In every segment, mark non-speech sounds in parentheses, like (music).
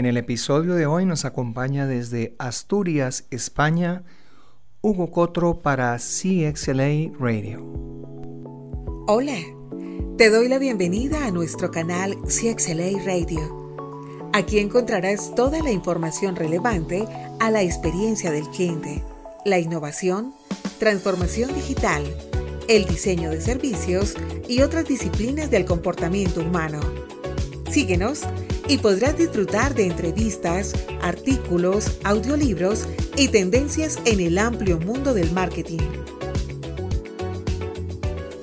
En el episodio de hoy nos acompaña desde Asturias, España, Hugo Cotro para CXLA Radio. Hola, te doy la bienvenida a nuestro canal CXLA Radio. Aquí encontrarás toda la información relevante a la experiencia del cliente, la innovación, transformación digital, el diseño de servicios y otras disciplinas del comportamiento humano. Síguenos y podrás disfrutar de entrevistas, artículos, audiolibros y tendencias en el amplio mundo del marketing.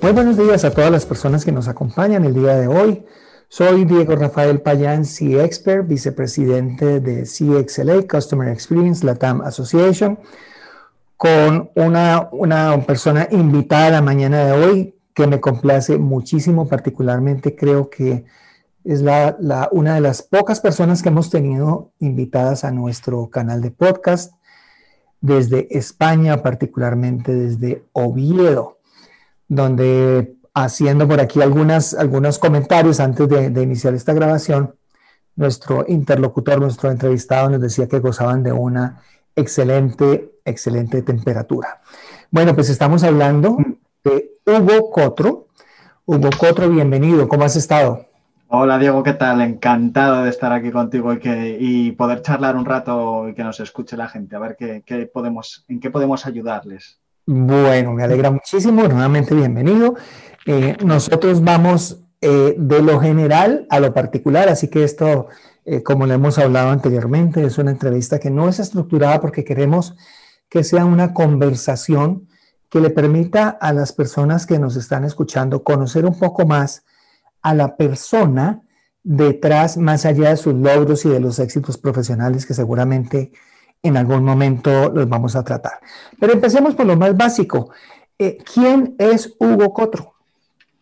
Muy buenos días a todas las personas que nos acompañan el día de hoy. Soy Diego Rafael Payán, C-Expert, vicepresidente de CXLA, Customer Experience Latam Association, con una, una persona invitada la mañana de hoy que me complace muchísimo, particularmente creo que es la, una de las pocas personas que hemos tenido invitadas a nuestro canal de podcast desde España, particularmente desde Oviedo, donde haciendo por aquí algunos comentarios antes de, de iniciar esta grabación, nuestro interlocutor, nuestro entrevistado nos decía que gozaban de una excelente, excelente temperatura. Bueno, pues estamos hablando de Hugo Cotro. Hugo Cotro, bienvenido, ¿cómo has estado? Hola Diego, ¿qué tal? Encantado de estar aquí contigo y, que, y poder charlar un rato y que nos escuche la gente, a ver qué, podemos, en qué podemos ayudarles. Bueno, me alegra muchísimo, nuevamente bienvenido. Eh, nosotros vamos eh, de lo general a lo particular, así que esto, eh, como le hemos hablado anteriormente, es una entrevista que no es estructurada porque queremos que sea una conversación que le permita a las personas que nos están escuchando conocer un poco más a la persona detrás, más allá de sus logros y de los éxitos profesionales que seguramente en algún momento los vamos a tratar. Pero empecemos por lo más básico. Eh, ¿Quién es Hugo Cotro?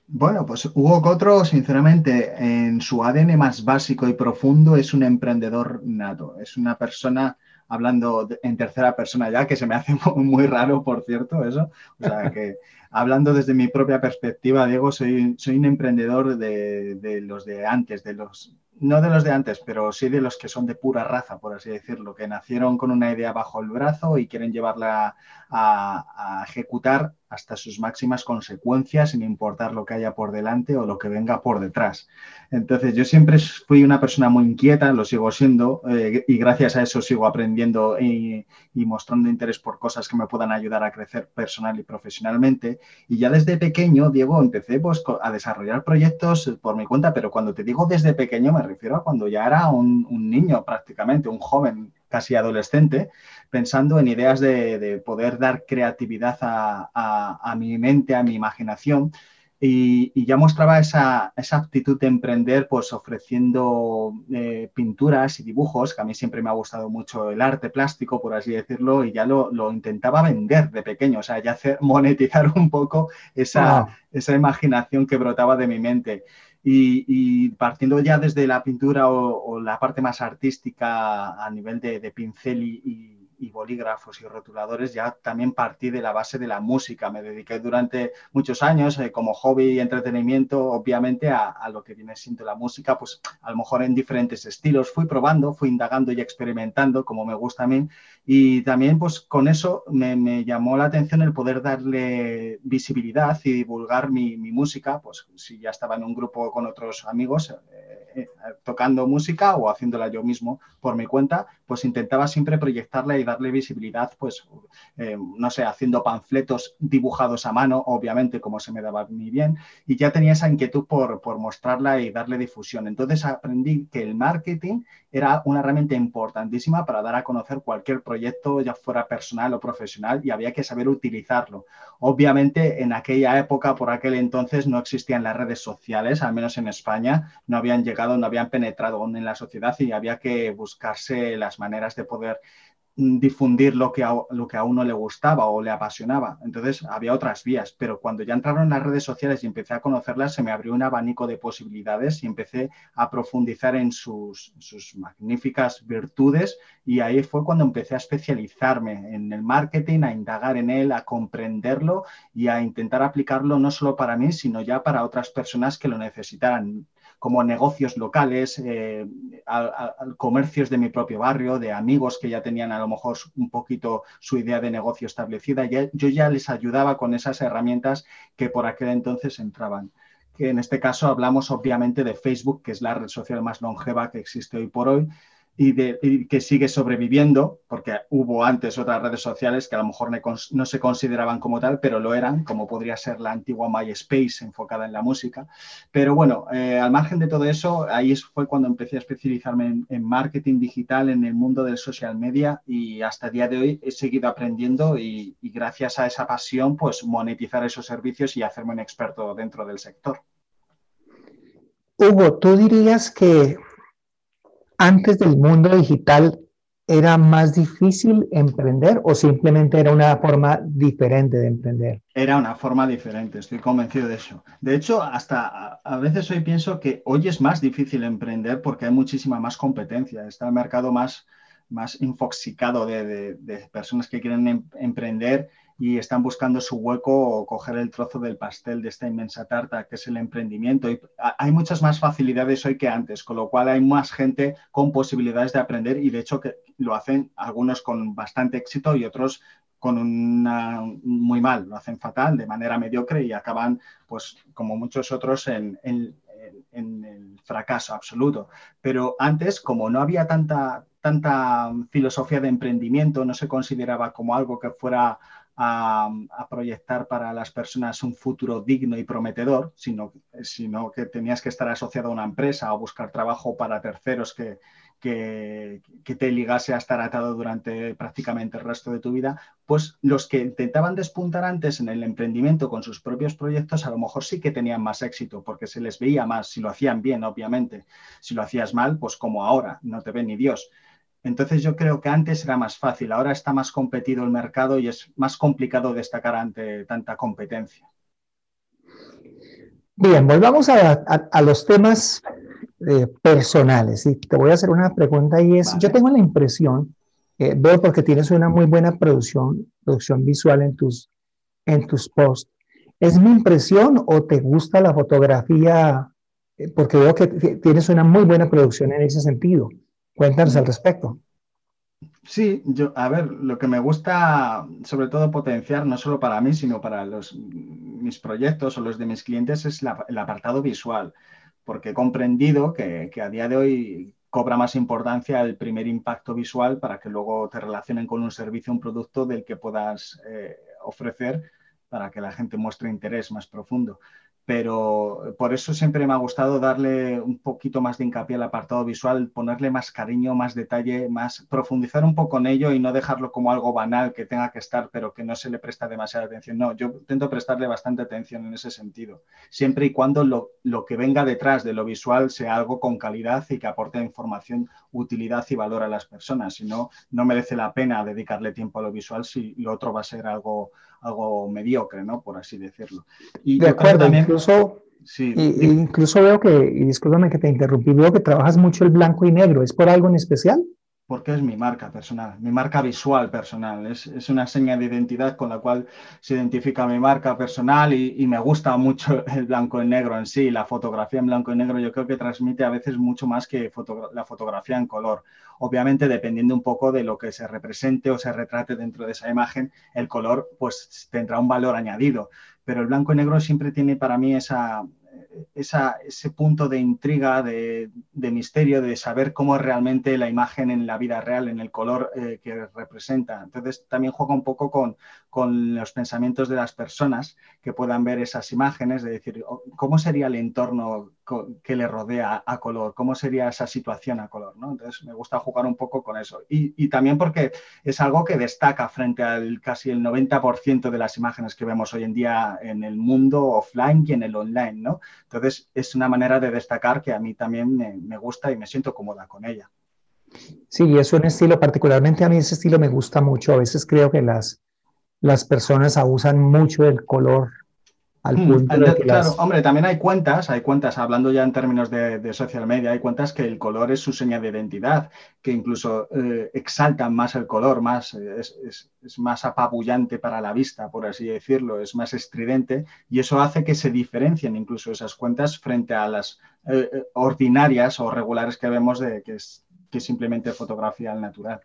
Bueno, pues Hugo Cotro, sinceramente, en su ADN más básico y profundo es un emprendedor nato. Es una persona hablando en tercera persona ya, que se me hace (laughs) muy raro, por cierto, eso. O sea, que hablando desde mi propia perspectiva, Diego, soy, soy un emprendedor de, de los de antes, de los no de los de antes, pero sí de los que son de pura raza, por así decirlo, que nacieron con una idea bajo el brazo y quieren llevarla a, ejecutar hasta sus máximas consecuencias, sin importar lo que haya por delante o lo que venga por detrás. Entonces, yo siempre fui una persona muy inquieta, lo sigo siendo, eh, y gracias a eso sigo aprendiendo y, mostrando interés por cosas que me puedan ayudar a crecer personal y profesionalmente. Y ya desde pequeño, Diego, empecé pues, a desarrollar proyectos por mi cuenta, pero cuando te digo desde pequeño me refiero a cuando ya era un, un niño prácticamente, un joven casi adolescente, pensando en ideas de, poder dar creatividad a, mi mente, a mi imaginación. Y, ya mostraba esa, esa, aptitud de emprender, pues ofreciendo eh, pinturas y dibujos, que a mí siempre me ha gustado mucho el arte plástico, por así decirlo, y ya lo, intentaba vender de pequeño, o sea, ya hacer, (laughs) monetizar un poco esa, esa imaginación que brotaba de mi mente. Y, partiendo ya desde la pintura o, la parte más artística a nivel de, pincel y, bolígrafos y rotuladores, ya también partí de la base de la música. Me dediqué durante muchos años eh, como hobby y entretenimiento, obviamente, a, lo que viene siendo la música, pues a lo mejor en diferentes estilos. Fui probando, fui indagando y experimentando, como me gusta a mí. Y también, pues con eso me, llamó la atención el poder darle visibilidad y divulgar mi, mi música, pues si ya estaba en un grupo con otros amigos eh, eh, tocando música o haciéndola yo mismo por mi cuenta, pues intentaba siempre proyectarla y darle visibilidad, pues, eh, no sé, haciendo panfletos dibujados a mano, obviamente, como se me daba muy bien, y ya tenía esa inquietud por, por mostrarla y darle difusión. Entonces aprendí que el marketing era una herramienta importantísima para dar a conocer cualquier proyecto, ya fuera personal o profesional, y había que saber utilizarlo. Obviamente, en aquella época, por aquel entonces, no existían las redes sociales, al menos en España, no habían llegado, no habían penetrado en la sociedad y había que buscarse las maneras de poder mm, difundir lo que, a, lo que a uno le gustaba o le apasionaba. Entonces había otras vías, pero cuando ya entraron en las redes sociales y empecé a conocerlas, se me abrió un abanico de posibilidades y empecé a profundizar en sus, sus magníficas virtudes y ahí fue cuando empecé a especializarme en el marketing, a indagar en él, a comprenderlo y a intentar aplicarlo no solo para mí, sino ya para otras personas que lo necesitaran como negocios locales, eh, comercios de mi propio barrio, de amigos que ya tenían a lo mejor un poquito su idea de negocio establecida. yo ya les ayudaba con esas herramientas que por aquel entonces entraban que en este caso hablamos obviamente de Facebook, que es la red social más longeva que existe hoy por hoy, y, que sigue sobreviviendo, porque hubo antes otras redes sociales que a lo mejor no se consideraban como tal, pero lo eran, como podría ser la antigua MySpace enfocada en la música. Pero bueno, eh, al margen de todo eso, ahí fue cuando empecé a especializarme en, marketing digital, en el mundo del social media y hasta el día de hoy he seguido aprendiendo y, y gracias a esa pasión, pues monetizar esos servicios y hacerme un experto dentro del sector. Hugo, tú dirías que antes del mundo digital era más difícil emprender o simplemente era una forma diferente de emprender? Era una forma diferente, estoy convencido de eso. De hecho, hasta a veces hoy pienso que hoy es más difícil emprender porque hay muchísima más competencia, está el mercado más, más infoxicado de, personas que quieren em, emprender y están buscando su hueco o coger el trozo del pastel de esta inmensa tarta que es el emprendimiento. Y hay muchas más facilidades hoy que antes, con lo cual hay más gente con posibilidades de aprender y de hecho que lo hacen algunos con bastante éxito y otros con una muy mal, lo hacen fatal, de manera mediocre y acaban, pues como muchos otros, en, en, en el fracaso absoluto. Pero antes, como no había tanta, tanta filosofía de emprendimiento, no se consideraba como algo que fuera a, proyectar para las personas un futuro digno y prometedor, sino, sino que tenías que estar asociado a una empresa o buscar trabajo para terceros que, que, te ligase a estar atado durante prácticamente el resto de tu vida, pues los que intentaban despuntar antes en el emprendimiento con sus propios proyectos, a lo mejor sí que tenían más éxito, porque se les veía más, si lo hacían bien, obviamente. Si lo hacías mal, pues como ahora, no te ve ni Dios. Entonces yo creo que antes era más fácil, ahora está más competido el mercado y es más complicado destacar ante tanta competencia. Bien, volvamos a, los temas eh, personales. Y te voy a hacer una pregunta y es, yo tengo la impresión, eh, veo porque tienes una muy buena producción, producción visual en tus, en tus posts. ¿Es mi impresión o te gusta la fotografía? Eh, porque veo que tienes una muy buena producción en ese sentido. Cuéntanos al respecto. Sí, yo, a ver, lo que me gusta sobre todo potenciar, no solo para mí, sino para los, mis proyectos o los de mis clientes, es el apartado visual, porque he comprendido que, a día de hoy cobra más importancia el primer impacto visual para que luego te relacionen con un servicio, un producto del que puedas eh, ofrecer para que la gente muestre interés más profundo pero por eso siempre me ha gustado darle un poquito más de hincapié al apartado visual, ponerle más cariño, más detalle, más profundizar un poco en ello y no dejarlo como algo banal que tenga que estar, pero que no se le presta demasiada atención. No, yo intento prestarle bastante atención en ese sentido, siempre y cuando lo, lo que venga detrás de lo visual sea algo con calidad y que aporte información, utilidad y valor a las personas. Si no, no merece la pena dedicarle tiempo a lo visual si lo otro va a ser algo algo mediocre, ¿no? Por así decirlo. Y de acuerdo, incluso, sí, incluso veo que, y discúlpame que te interrumpí, veo que trabajas mucho el blanco y negro. ¿Es por algo en especial? Porque es mi marca personal, mi marca visual personal. Es, es, una seña de identidad con la cual se identifica mi marca personal y, y, me gusta mucho (laughs) el blanco y negro en sí. La fotografía en blanco y negro yo creo que transmite a veces mucho más que la fotografía en color. Obviamente, dependiendo un poco de lo que se represente o se retrate dentro de esa imagen, el color pues tendrá un valor añadido. Pero el blanco y negro siempre tiene para mí esa, ese punto de intriga, de, misterio, de saber cómo es realmente la imagen en la vida real, en el color eh, que representa. Entonces también juega un poco con, con, los pensamientos de las personas que puedan ver esas imágenes, de decir, oh, ¿cómo sería el entorno que le rodea a color? ¿Cómo sería esa situación a color? ¿no? Entonces me gusta jugar un poco con eso. Y, y también porque es algo que destaca frente al casi el 90% de las imágenes que vemos hoy en día en el mundo offline y en el online, ¿no? Entonces, es una manera de destacar que a mí también me, gusta y me siento cómoda con ella. Sí, es un estilo, particularmente a mí ese estilo me gusta mucho. A veces creo que las, las personas abusan mucho del color al mm, punto de que Claro, hombre, también hay cuentas, hay cuentas, hablando ya en términos de, social media, hay cuentas que el color es su señal de identidad, que incluso eh, exaltan más el color, más, es, más apabullante para la vista, por así decirlo, es más estridente, y eso hace que se diferencien incluso esas cuentas frente a las eh, eh, ordinarias o regulares que vemos de que es, que simplemente fotografía al natural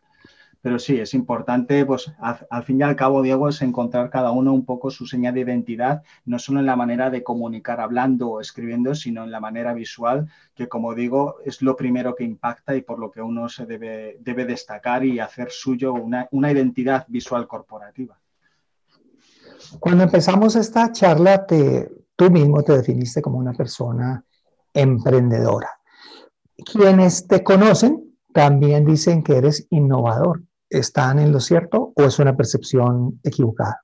pero sí, es importante, pues al, fin y al cabo, Diego, es encontrar cada uno un poco su señal de identidad, no solo en la manera de comunicar hablando o escribiendo, sino en la manera visual, que como digo, es lo primero que impacta y por lo que uno se debe, debe destacar y hacer suyo una, una identidad visual corporativa. Cuando empezamos esta charla, te, tú mismo te definiste como una persona emprendedora. Quienes te conocen también dicen que eres innovador. ¿Están en lo cierto o es una percepción equivocada?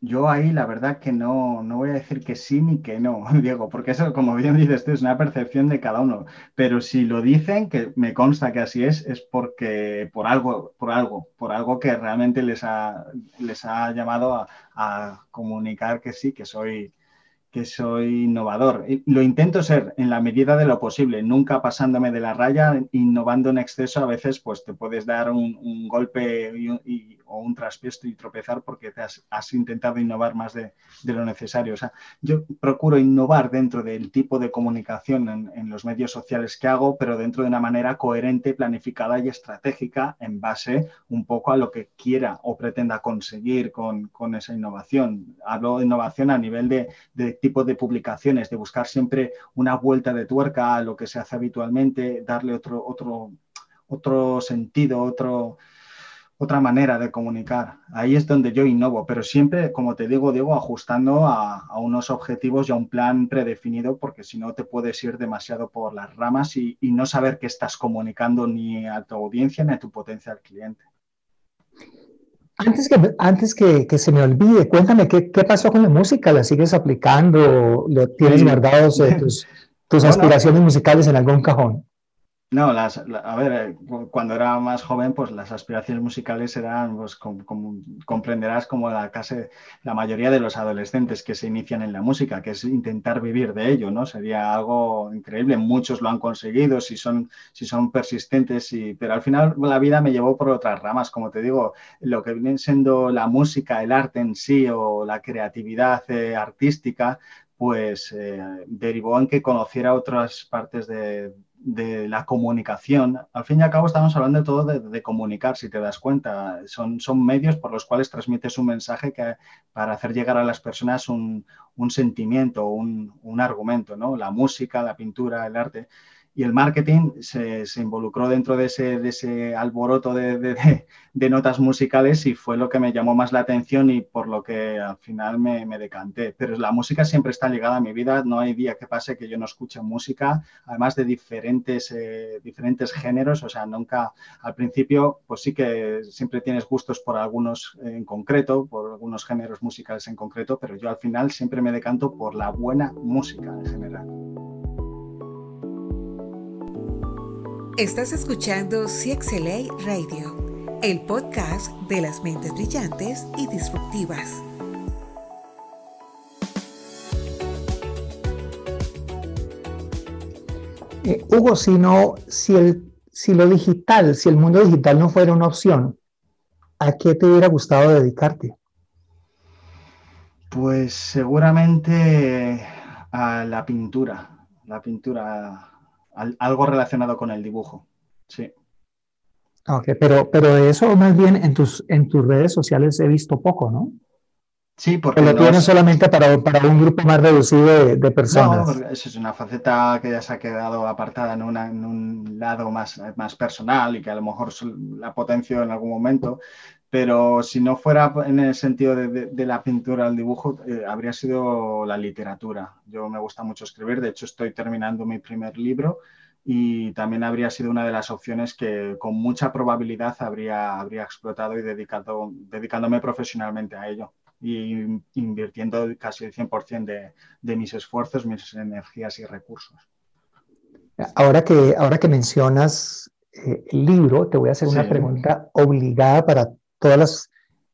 Yo ahí la verdad que no, no voy a decir que sí ni que no, (laughs) Diego, porque eso, como bien dices tú, es una percepción de cada uno. Pero si lo dicen, que me consta que así es, es porque por algo, por algo, por algo que realmente les ha, les ha llamado a, a comunicar que sí, que soy, que soy innovador. Lo intento ser en la medida de lo posible, nunca pasándome de la raya, innovando en exceso. A veces pues te puedes dar un, golpe o un traspiesto y tropezar porque has, intentado innovar más de, lo necesario. O sea, yo procuro innovar dentro del tipo de comunicación en, los medios sociales que hago, pero dentro de una manera coherente, planificada y estratégica en base un poco a lo que quiera o pretenda conseguir con, esa innovación. Hablo de innovación a nivel de tipo de publicaciones, de buscar siempre una vuelta de tuerca a lo que se hace habitualmente, darle otro, otro, otro sentido, otro, otra manera de comunicar. Ahí es donde yo innovo, pero siempre, como te digo, digo, ajustando a, unos objetivos y a un plan predefinido, porque si no te puedes ir demasiado por las ramas y, y no saber qué estás comunicando ni a tu audiencia ni a tu potencial cliente. Antes que, antes que, que, se me olvide, cuéntame qué, qué, pasó con la música. ¿La sigues aplicando? ¿Lo tienes guardados eh, tus, tus (laughs) aspiraciones musicales en algún cajón? No, las, a ver, eh, cuando era más joven, pues las aspiraciones musicales eran, pues como, comprenderás, como la, casi, la mayoría de los adolescentes que se inician en la música, que es intentar vivir de ello, ¿no? Sería algo increíble. Muchos lo han conseguido si son, si son persistentes, y, pero al final la vida me llevó por otras ramas. Como te digo, lo que viene siendo la música, el arte en sí o la creatividad eh, artística, pues eh, derivó en que conociera otras partes de de la comunicación. Al fin y al cabo estamos hablando de todo de, comunicar, si te das cuenta. Son, son, medios por los cuales transmites un mensaje que, para hacer llegar a las personas un, un sentimiento, un, un, argumento, ¿no? La música, la pintura, el arte y el marketing se, involucró dentro de ese, alboroto de, notas musicales y fue lo que me llamó más la atención y por lo que al final me, decanté. Pero la música siempre está ligada a mi vida, no hay día que pase que yo no escuche música, además de diferentes, eh, diferentes géneros, o sea, nunca al principio, pues sí que siempre tienes gustos por algunos en concreto, por algunos géneros musicales en concreto, pero yo al final siempre me decanto por la buena música en general. Estás escuchando CXLA Radio, el podcast de las mentes brillantes y disruptivas. Eh, Hugo, si, no, si, el, si lo digital, si el mundo digital no fuera una opción, ¿a qué te hubiera gustado dedicarte? Pues seguramente a la pintura, la pintura algo relacionado con el dibujo, sí. Ok, pero, pero de eso más bien en tus, en tus redes sociales he visto poco, ¿no? Sí, porque... lo tienes solamente para, para, un grupo más reducido de, personas. No, eso es una faceta que ya se ha quedado apartada en, en, un lado más, más personal y que a lo mejor la potencio en algún momento, pero si no fuera en el sentido de, la pintura, el dibujo, eh, habría sido la literatura. Yo me gusta mucho escribir, de hecho estoy terminando mi primer libro y también habría sido una de las opciones que con mucha probabilidad habría, habría explotado y dedicado, dedicándome profesionalmente a ello y invirtiendo casi el 100% de, de mis esfuerzos, mis energías y recursos. Ahora que, ahora que mencionas eh, el libro, te voy a hacer una pregunta obligada para todas las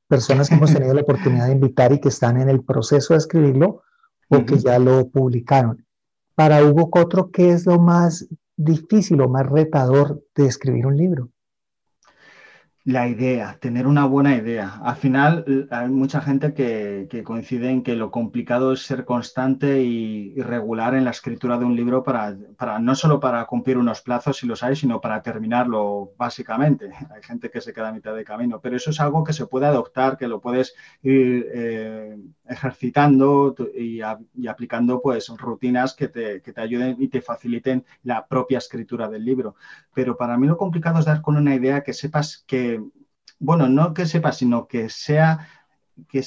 personas que hemos tenido la oportunidad de invitar y que están en el proceso de escribirlo porque ya lo publicaron. Para Hugo Cotro, ¿qué es lo más difícil o más retador de escribir un libro? La idea, tener una buena idea. Al final hay mucha gente que, coincide en que lo complicado es ser constante y, regular en la escritura de un libro para, para, no solo para cumplir unos plazos si los hay, sino para terminarlo básicamente. (laughs) Hay gente que se queda a mitad de camino, pero eso es algo que se puede adoptar, que lo puedes ir eh, ejercitando y, aplicando pues rutinas que te, que te ayuden y te faciliten la propia escritura del libro. Pero para mí lo complicado es dar con una idea que sepas que bueno, no que sepa, sino que sea, que,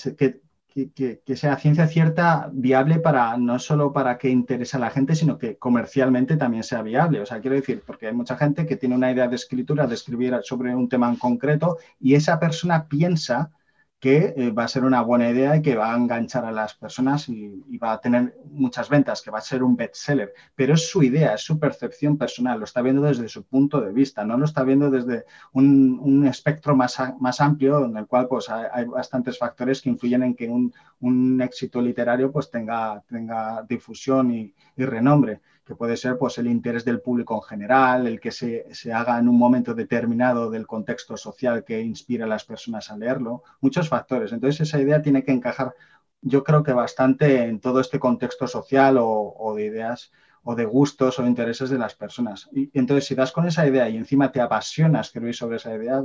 que, sea ciencia cierta viable para no solo para que interese a la gente, sino que comercialmente también sea viable. O sea, quiero decir, porque hay mucha gente que tiene una idea de escritura, de escribir sobre un tema en concreto, y esa persona piensa que eh, va a ser una buena idea y que va a enganchar a las personas y, va a tener muchas ventas, que va a ser un bestseller. Pero es su idea, es su percepción personal, lo está viendo desde su punto de vista, no lo está viendo desde un, espectro más, más, amplio en el cual pues, hay, bastantes factores que influyen en que un, éxito literario pues, tenga, tenga difusión y renombre que puede ser pues, el interés del público en general, el que se, haga en un momento determinado del contexto social que inspira a las personas a leerlo, muchos factores. Entonces esa idea tiene que encajar, yo creo que bastante en todo este contexto social o, de ideas o de gustos o intereses de las personas. Y, entonces, si das con esa idea y encima te apasiona escribir sobre esa idea,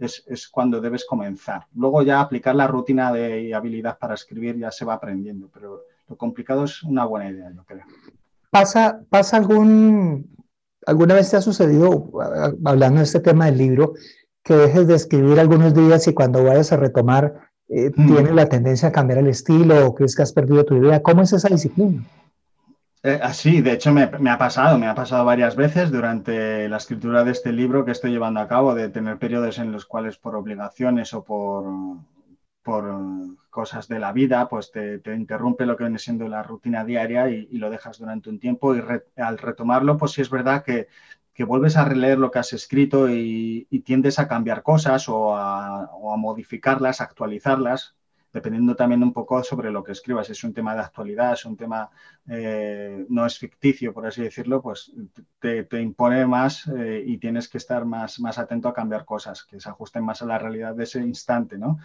es, es, cuando debes comenzar. Luego ya aplicar la rutina de habilidad para escribir ya se va aprendiendo, pero lo complicado es una buena idea, yo creo. ¿Pasa, pasa algún, alguna vez te ha sucedido, hablando de este tema del libro, que dejes de escribir algunos días y cuando vayas a retomar, eh, mm. tienes la tendencia a cambiar el estilo o crees que has perdido tu idea? ¿Cómo es esa disciplina? Eh, así, de hecho me, me, ha pasado, me ha pasado varias veces durante la escritura de este libro que estoy llevando a cabo, de tener periodos en los cuales por obligaciones o por, por cosas de la vida, pues te, interrumpe lo que viene siendo la rutina diaria y, lo dejas durante un tiempo y al retomarlo, pues sí es verdad que, vuelves a releer lo que has escrito y, tiendes a cambiar cosas o a, o a modificarlas, actualizarlas, dependiendo también un poco sobre lo que escribas. Si es un tema de actualidad, es un tema eh, no es ficticio, por así decirlo, pues te, impone más eh, y tienes que estar más, más atento a cambiar cosas que se ajusten más a la realidad de ese instante, ¿no?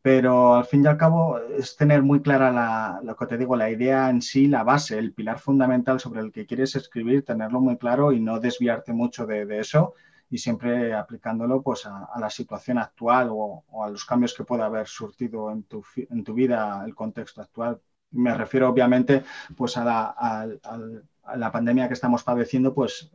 Pero al fin y al cabo es tener muy clara la, lo que te digo, la idea en sí, la base, el pilar fundamental sobre el que quieres escribir, tenerlo muy claro y no desviarte mucho de, de eso y siempre aplicándolo pues, a, la situación actual o, a los cambios que pueda haber surtido en tu, en tu vida el contexto actual. Me refiero obviamente pues, a, la, a, la pandemia que estamos padeciendo, pues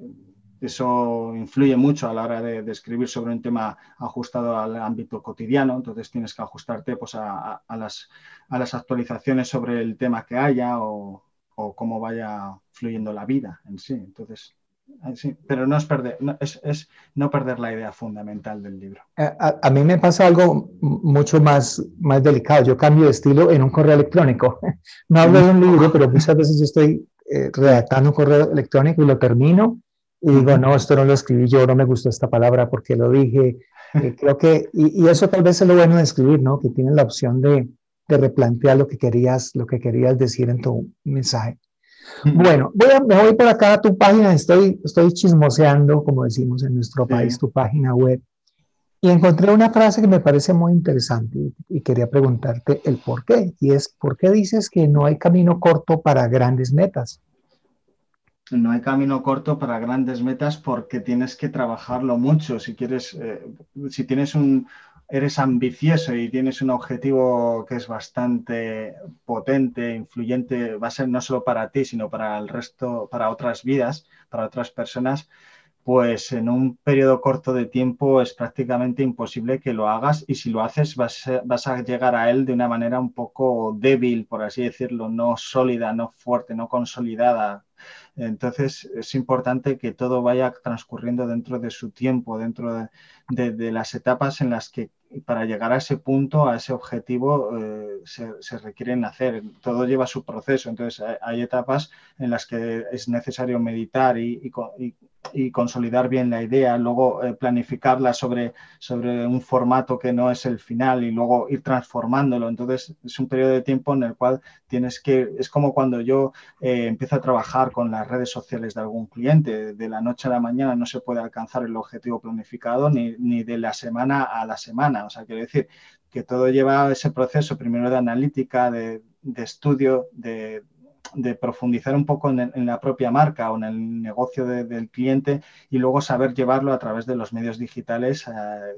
eso influye mucho a la hora de, escribir sobre un tema ajustado al ámbito cotidiano, entonces tienes que ajustarte pues, a, las, a las actualizaciones sobre el tema que haya o, o cómo vaya fluyendo la vida en sí. Entonces, Sí, pero no es perder, es, no perder la idea fundamental del libro. A, mí me pasa algo mucho más, más delicado. Yo cambio de estilo en un correo electrónico. (laughs) No hablo de un libro, pero muchas veces yo estoy eh, redactando un correo electrónico y lo termino y digo, no, esto no lo escribí yo, no me gustó esta palabra porque lo dije. Eh, (laughs) creo que, y, eso tal vez es lo bueno de escribir, ¿no? Que tienes la opción de, de replantear lo que querías, lo que querías decir en tu mensaje. Bueno, voy a, me voy por acá a tu página, estoy, estoy chismoseando, como decimos en nuestro país, tu página web, y encontré una frase que me parece muy interesante y, quería preguntarte el por qué, y es, ¿por qué dices que no hay camino corto para grandes metas? No hay camino corto para grandes metas porque tienes que trabajarlo mucho. Si quieres, eh, si tienes un, eres ambicioso y tienes un objetivo que es bastante potente, influyente, va a ser no solo para ti, sino para el resto, para otras vidas, para otras personas, pues en un periodo corto de tiempo es prácticamente imposible que lo hagas y si lo haces vas vas a, llegar a él de una manera un poco débil, por así decirlo, no sólida, no fuerte, no consolidada. Entonces es importante que todo vaya transcurriendo dentro de su tiempo, dentro de, las etapas en las que para llegar a ese punto, a ese objetivo, eh, se, requieren hacer. Todo lleva su proceso. Entonces hay, etapas en las que es necesario meditar y, y consolidar bien la idea, luego eh, planificarla sobre, sobre un formato que no es el final y luego ir transformándolo. Entonces es un periodo de tiempo en el cual tienes que, es como cuando yo eh, empiezo a trabajar con las redes sociales de algún cliente, de la noche a la mañana no se puede alcanzar el objetivo planificado ni, ni de la semana a la semana. O sea, quiero decir que todo lleva ese proceso primero de analítica, de, de estudio, de, de profundizar un poco en, la propia marca o en el negocio del cliente y luego saber llevarlo a través de los medios digitales eh,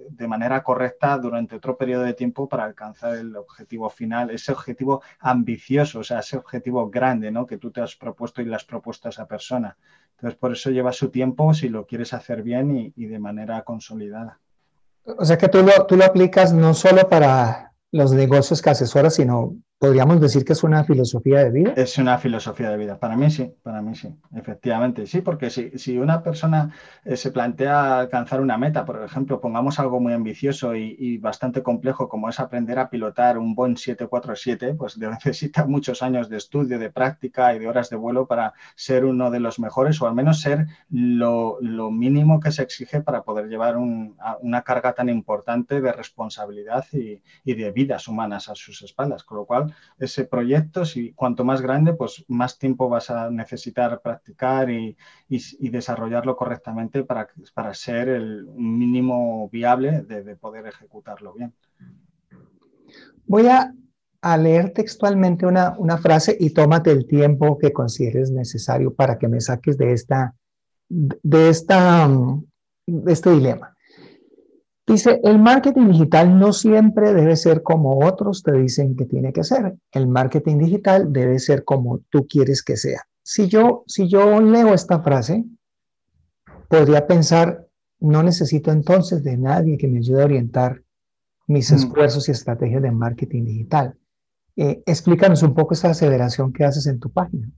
de manera correcta durante otro periodo de tiempo para alcanzar el objetivo final, ese objetivo ambicioso, o sea, ese objetivo grande ¿no? que tú te has propuesto y le has propuesto a esa persona. Entonces, por eso lleva su tiempo si lo quieres hacer bien y, y de manera consolidada. O sea que tú lo, tú lo aplicas no solo para los negocios que asesoras, sino podríamos decir que es una filosofía de vida. Es una filosofía de vida. Para mí sí, para mí sí, efectivamente. Sí, porque si, si una persona eh, se plantea alcanzar una meta, por ejemplo, pongamos algo muy ambicioso y, bastante complejo como es aprender a pilotar un Boeing 747, pues (laughs) necesita muchos años de estudio, de práctica y de horas de vuelo para ser uno de los mejores o al menos ser lo, lo mínimo que se exige para poder llevar un, una carga tan importante de responsabilidad y, y de vidas humanas a sus espaldas. Con lo cual, ese proyecto, si cuanto más grande, pues más tiempo vas a necesitar practicar y, desarrollarlo correctamente para, para ser el mínimo viable de, poder ejecutarlo bien. Voy a, leer textualmente una, una, frase y tómate el tiempo que consideres necesario para que me saques de esta, de esta, de este dilema. Dice, el marketing digital no siempre debe ser como otros te dicen que tiene que ser. El marketing digital debe ser como tú quieres que sea. Si yo, si yo leo esta frase, podría pensar, no necesito entonces de nadie que me ayude a orientar mis mm. esfuerzos y estrategias de marketing digital. Eh, explícanos un poco esa aseveración que haces en tu página.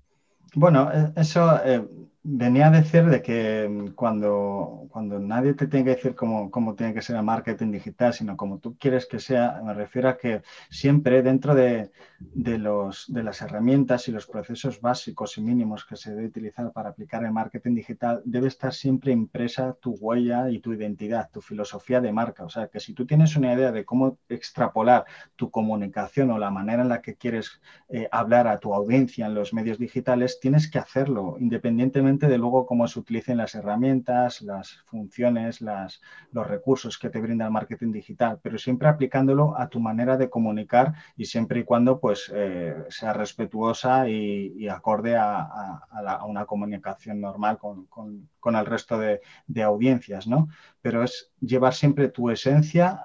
Bueno, eh, eso eh, venía a decir de que mm, cuando, cuando nadie te tiene que decir cómo, cómo, tiene que ser el marketing digital, sino como tú quieres que sea, me refiero a que siempre dentro de, de, los, de las herramientas y los procesos básicos y mínimos que se debe utilizar para aplicar el marketing digital, debe estar siempre impresa tu huella y tu identidad, tu filosofía de marca. O sea, que si tú tienes una idea de cómo extrapolar tu comunicación o la manera en la que quieres eh, hablar a tu audiencia en los medios digitales, tienes que hacerlo independientemente de luego cómo se utilicen las herramientas, las funciones, las, los recursos que te brinda el marketing digital, pero siempre aplicándolo a tu manera de comunicar y siempre y cuando pues, eh, sea respetuosa y, acorde a, una comunicación normal con, el resto de, audiencias, ¿no? Pero es llevar siempre tu esencia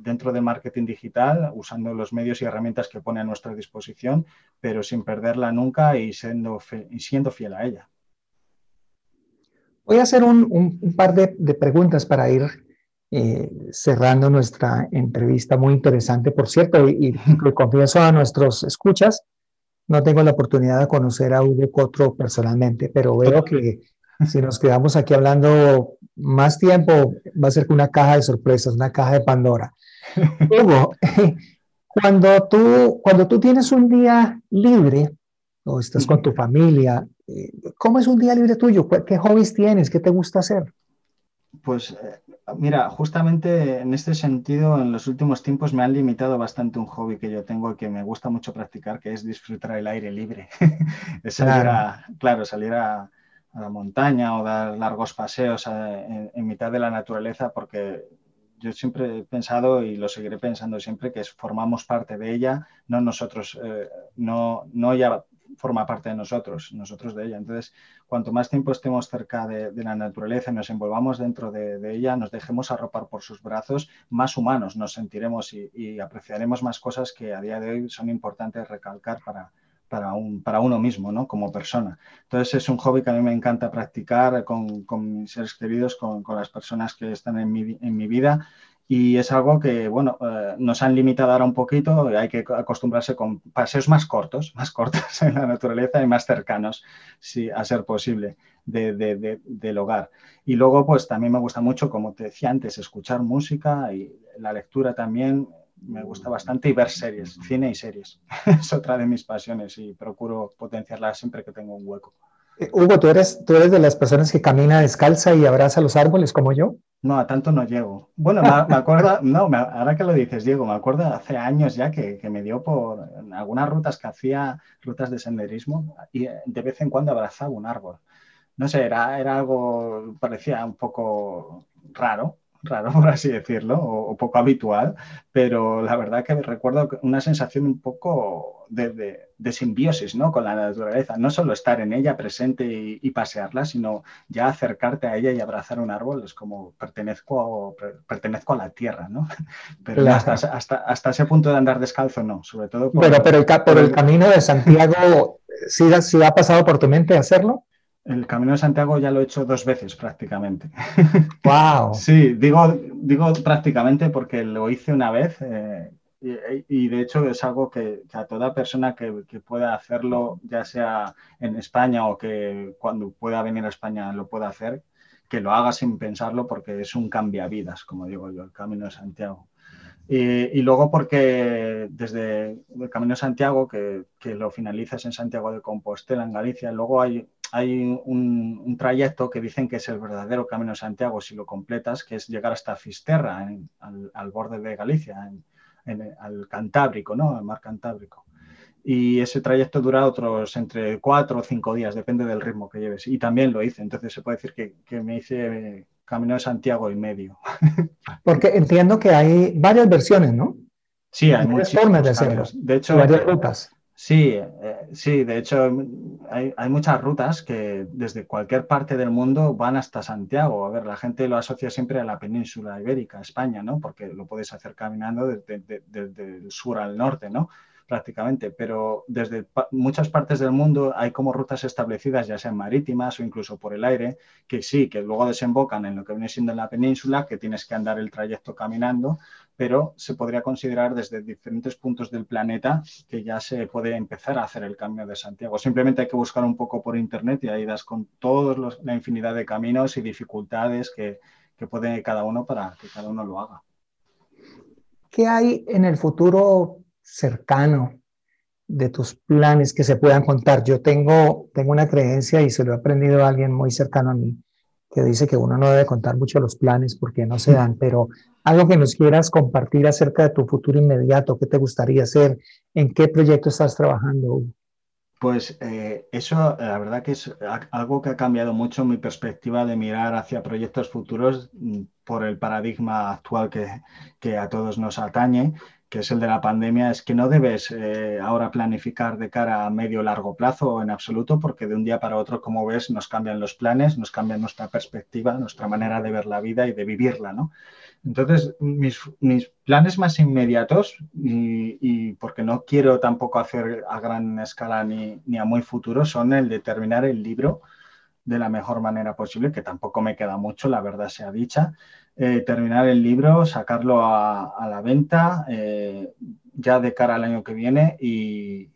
dentro del marketing digital, usando los medios y herramientas que pone a nuestra disposición, pero sin perderla nunca y siendo, y siendo fiel a ella. Voy a hacer un, par de, preguntas para ir eh, cerrando nuestra entrevista muy interesante. Por cierto, y, y confieso a nuestros escuchas, no tengo la oportunidad de conocer a Hugo Cotro personalmente, pero veo que si nos quedamos aquí hablando más tiempo, va a ser una caja de sorpresas, una caja de Pandora. Hugo, (laughs) cuando tú, cuando tú tienes un día libre o estás con tu familia eh, ¿Cómo es un día libre tuyo? ¿Qué hobbies tienes? ¿Qué te gusta hacer? Pues eh, mira, justamente en este sentido, en los últimos tiempos me han limitado bastante un hobby que yo tengo y que me gusta mucho practicar, que es disfrutar el aire libre. (laughs) es salir claro. a, claro, salir a, la montaña o dar largos paseos eh, en, mitad de la naturaleza, porque yo siempre he pensado y lo seguiré pensando siempre que formamos parte de ella, no nosotros, no, no ya forma parte de nosotros, nosotros de ella. Entonces, cuanto más tiempo estemos cerca de, la naturaleza, nos envolvamos dentro de, ella, nos dejemos arropar por sus brazos, más humanos nos sentiremos y, apreciaremos más cosas que a día de hoy son importantes recalcar para, para, un, para uno mismo, ¿no? Como persona. Entonces es un hobby que a mí me encanta practicar con, con mis seres queridos, con, con, las personas que están en mi, en mi vida y es algo que, bueno, eh, nos han limitado ahora un poquito, hay que acostumbrarse con paseos más cortos, (laughs) más cortos en la naturaleza y más cercanos, si a ser posible, de, del hogar. Y luego, pues también me gusta mucho, como te decía antes, escuchar música y la lectura también me gusta bastante y ver series, cine y series. (laughs) es otra de mis pasiones y procuro potenciarla siempre que tengo un hueco. Hugo, ¿tú eres, ¿tú eres de las personas que camina descalza y abraza los árboles como yo? No, a tanto no llego. Bueno, me, acuerdo, no, ahora que lo dices, Diego, me acuerdo hace años ya que, me dio por algunas rutas que hacía, rutas de senderismo, y de vez en cuando abrazaba un árbol. No sé, era, era algo, parecía un poco raro, raro, (laughs) por así decirlo, o, poco habitual, pero la verdad que recuerdo una sensación un poco de, simbiosis ¿no? con la naturaleza, no solo estar en ella presente y, pasearla, sino ya acercarte a ella y abrazar un árbol, es como pertenezco, a, pertenezco a la tierra, ¿no? (laughs) Pero hasta, hasta, ese punto de andar descalzo no, sobre todo Pero, pero el, por el camino de Santiago, ¿sí, ¿sí ha pasado por tu mente hacerlo? El Camino de Santiago ya lo he hecho dos veces prácticamente. (laughs) ¡Wow! sí, digo, digo prácticamente porque lo hice una vez eh, y, de hecho es algo que, a toda persona que, pueda hacerlo, ya sea en España o que cuando pueda venir a España lo pueda hacer, que lo haga sin pensarlo porque es un cambiavidas, como digo yo, el Camino de Santiago. Y, luego porque desde el Camino de Santiago, que, que, lo finalizas en Santiago de Compostela, en Galicia, luego hay hay un, trayecto que dicen que es el verdadero Camino de Santiago si lo completas, que es llegar hasta Fisterra, al, borde de Galicia, en, al Cantábrico, ¿no? Al mar Cantábrico. Y ese trayecto dura otros entre cuatro o cinco días, depende del ritmo que lleves. Y también lo hice, entonces se puede decir que, me hice Camino de Santiago y medio. (laughs) Porque entiendo que hay varias versiones, ¿no? Sí, hay muchas formas de hacerlo. De hecho, varias rutas. Sí, eh, sí, de hecho hay, muchas rutas que desde cualquier parte del mundo van hasta Santiago. A ver, la gente lo asocia siempre a la península ibérica, España, ¿no? Porque lo puedes hacer caminando desde, el sur al norte, ¿no? prácticamente, pero desde muchas partes del mundo hay como rutas establecidas, ya sean marítimas o incluso por el aire, que sí, que luego desembocan en lo que viene siendo la península, que tienes que andar el trayecto caminando, pero se podría considerar desde diferentes puntos del planeta que ya se puede empezar a hacer el cambio de Santiago. Simplemente hay que buscar un poco por internet y ahí das con toda la infinidad de caminos y dificultades que, que puede cada uno para que cada uno lo haga. ¿Qué hay en el futuro cercano de tus planes que se puedan contar. Yo tengo, tengo una creencia y se lo he aprendido a alguien muy cercano a mí, que dice que uno no debe contar mucho los planes porque no se dan, pero algo que nos quieras compartir acerca de tu futuro inmediato, qué te gustaría hacer, en qué proyecto estás trabajando. Pues eh, eso, la verdad que es algo que ha cambiado mucho mi perspectiva de mirar hacia proyectos futuros mm, por el paradigma actual que, que a todos nos atañe que es el de la pandemia, es que no debes eh, ahora planificar de cara a medio o largo plazo en absoluto, porque de un día para otro, como ves, nos cambian los planes, nos cambian nuestra perspectiva, nuestra manera de ver la vida y de vivirla, ¿no? Entonces, mis, planes más inmediatos, y, porque no quiero tampoco hacer a gran escala ni, ni a muy futuro, son el de terminar el libro de la mejor manera posible, que tampoco me queda mucho, la verdad sea dicha, eh, terminar el libro, sacarlo a, la venta eh, ya de cara al año que viene. Y,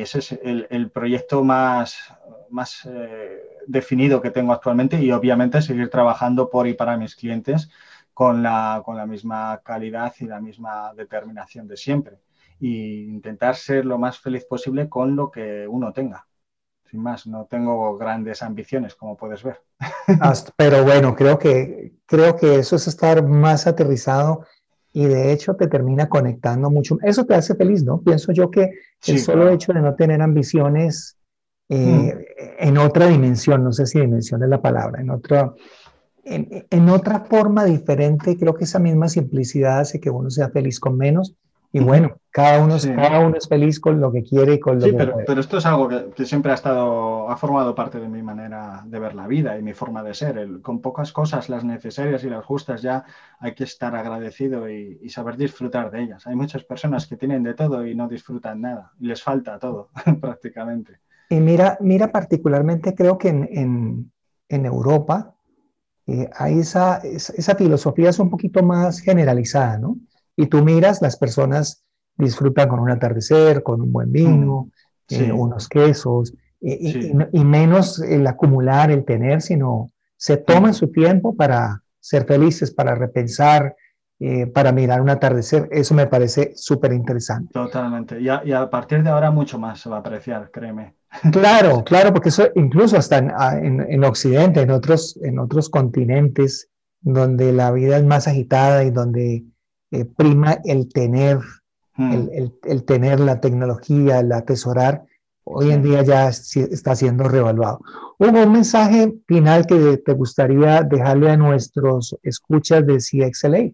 ese es el, proyecto más, más eh, definido que tengo actualmente. Y obviamente seguir trabajando por y para mis clientes con la, con la misma calidad y la misma determinación de siempre. E intentar ser lo más feliz posible con lo que uno tenga más, no tengo grandes ambiciones, como puedes ver. Pero bueno, creo que, creo que eso es estar más aterrizado y de hecho te termina conectando mucho. Eso te hace feliz, ¿no? Pienso yo que el solo hecho de no tener ambiciones eh, mm. en otra dimensión, no sé si dimensión es la palabra, en otra, en, en, otra forma diferente, creo que esa misma simplicidad hace que uno sea feliz con menos y bueno, cada uno, es, cada uno es feliz con lo que quiere y con lo sí, que pero, pero esto es algo que, siempre ha estado, ha formado parte de mi manera de ver la vida y mi forma de ser. con pocas cosas, las necesarias y las justas, ya hay que estar agradecido y, saber disfrutar de ellas. Hay muchas personas que tienen de todo y no disfrutan nada. Les falta todo, (laughs) prácticamente. Y mira, mira particularmente creo que en, en, Europa eh, hay esa, esa filosofía es un poquito más generalizada, ¿no? Y tú miras, las personas disfrutan con un atardecer, con un buen vino, mm, eh, unos quesos, y, menos el acumular, el tener, sino se toman mm. su tiempo para ser felices, para repensar, eh, para mirar un atardecer. Eso me parece súper interesante. Totalmente. Y a, y a, partir de ahora mucho más se va a apreciar, créeme. Claro, claro, porque eso incluso hasta en, en, Occidente, en otros, en otros continentes, donde la vida es más agitada y donde eh, prima el tener, hmm. el, el, tener la tecnología, el atesorar, hoy en día ya está siendo revaluado. Hubo un mensaje final que te gustaría dejarle a nuestros escuchas de CXLA.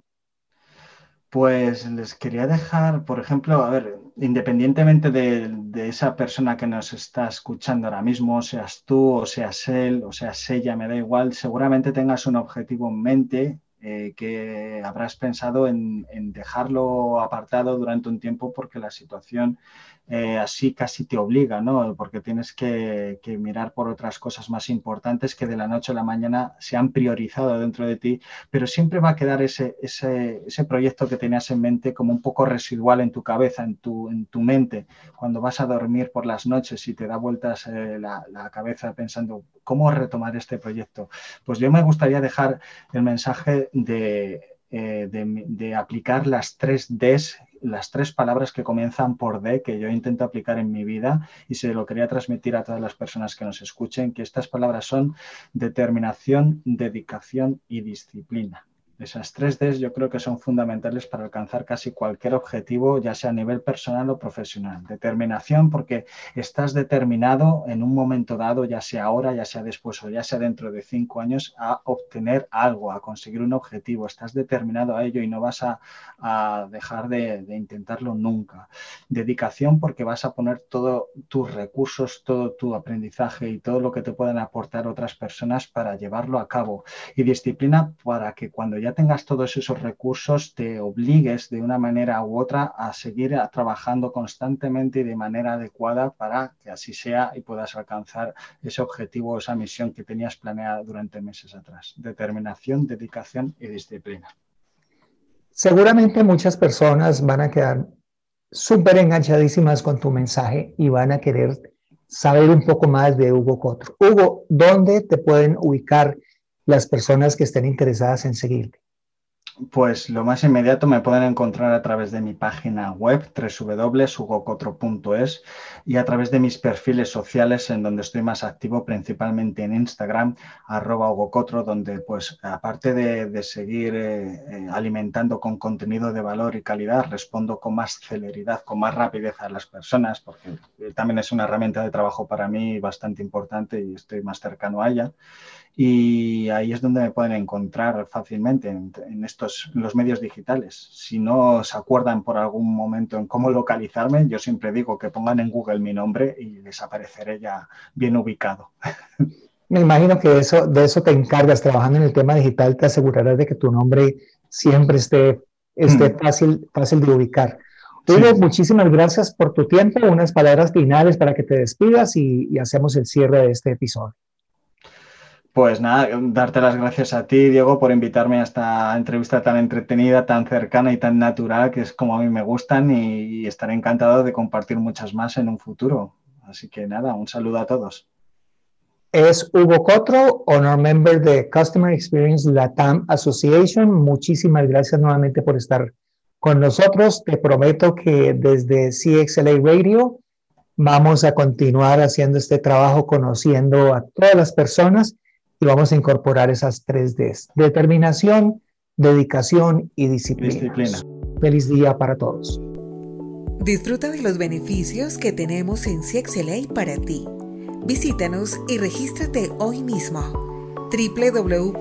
Pues les quería dejar, por ejemplo, a ver, independientemente de, esa persona que nos está escuchando ahora mismo, seas tú o seas él o seas ella, me da igual, seguramente tengas un objetivo en mente eh, que habrás pensado en, dejarlo apartado durante un tiempo porque la situación eh, así casi te obliga, ¿no? Porque tienes que, mirar por otras cosas más importantes que de la noche a la mañana se han priorizado dentro de ti, pero siempre va a quedar ese, ese, proyecto que tenías en mente como un poco residual en tu cabeza, en tu, en tu mente, cuando vas a dormir por las noches y te da vueltas eh, la, cabeza pensando, ¿cómo retomar este proyecto? Pues yo me gustaría dejar el mensaje de eh, de, aplicar las tres Ds, las tres palabras que comienzan por D que yo intento aplicar en mi vida y se lo quería transmitir a todas las personas que nos escuchen, que estas palabras son determinación, dedicación y disciplina. Esas tres Ds yo creo que son fundamentales para alcanzar casi cualquier objetivo, ya sea a nivel personal o profesional. Determinación porque estás determinado en un momento dado, ya sea ahora, ya sea después o ya sea dentro de cinco años, a obtener algo, a conseguir un objetivo. Estás determinado a ello y no vas a, dejar de, de, intentarlo nunca. Dedicación porque vas a poner todos tus recursos, todo tu aprendizaje y todo lo que te puedan aportar otras personas para llevarlo a cabo. Y disciplina para que cuando ya tengas todos esos recursos, te obligues de una manera u otra a seguir trabajando constantemente y de manera adecuada para que así sea y puedas alcanzar ese objetivo, esa misión que tenías planeada durante meses atrás. Determinación, dedicación y disciplina. Seguramente muchas personas van a quedar súper enganchadísimas con tu mensaje y van a querer saber un poco más de Hugo Cotro. Hugo, ¿dónde te pueden ubicar las personas que estén interesadas en seguirte? Pues lo más inmediato me pueden encontrar a través de mi página web www.hugocotro.es y a través de mis perfiles sociales en donde estoy más activo, principalmente en Instagram, arroba hugocotro, donde pues aparte de, seguir eh, eh, alimentando con contenido de valor y calidad, respondo con más celeridad, con más rapidez a las personas, porque también es una herramienta de trabajo para mí bastante importante y estoy más cercano a ella y ahí es donde me pueden encontrar fácilmente en, estos los medios digitales. Si no se acuerdan por algún momento en cómo localizarme, yo siempre digo que pongan en Google mi nombre y les apareceré ya bien ubicado. (laughs) Me imagino que eso, de eso te encargas, trabajando en el tema digital, te asegurarás de que tu nombre siempre esté, esté mm. fácil, fácil de ubicar. Hugo, muchísimas gracias por tu tiempo, unas palabras finales para que te despidas y hacemos el cierre de este episodio. Pues nada, darte las gracias a ti, Diego, por invitarme a esta entrevista tan entretenida, tan cercana y tan natural, que es como a mí me gustan, y, estaré encantado de compartir muchas más en un futuro. Así que nada, un saludo a todos. Es Hugo Cotro, Honor Member de Customer Experience Latam Association. Muchísimas gracias nuevamente por estar con nosotros. Te prometo que desde CXLA Radio vamos a continuar haciendo este trabajo, conociendo a todas las personas y vamos a incorporar esas tres Ds. Determinación, dedicación y disciplina. Feliz día para todos. Disfruta de los beneficios que tenemos en CXLA para ti. Visítanos y regístrate hoy mismo. www.cxla.org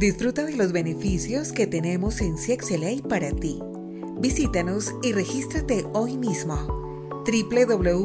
Disfruta de los beneficios que tenemos en CXLA para ti. Visítanos y regístrate hoy mismo. www.cxla.org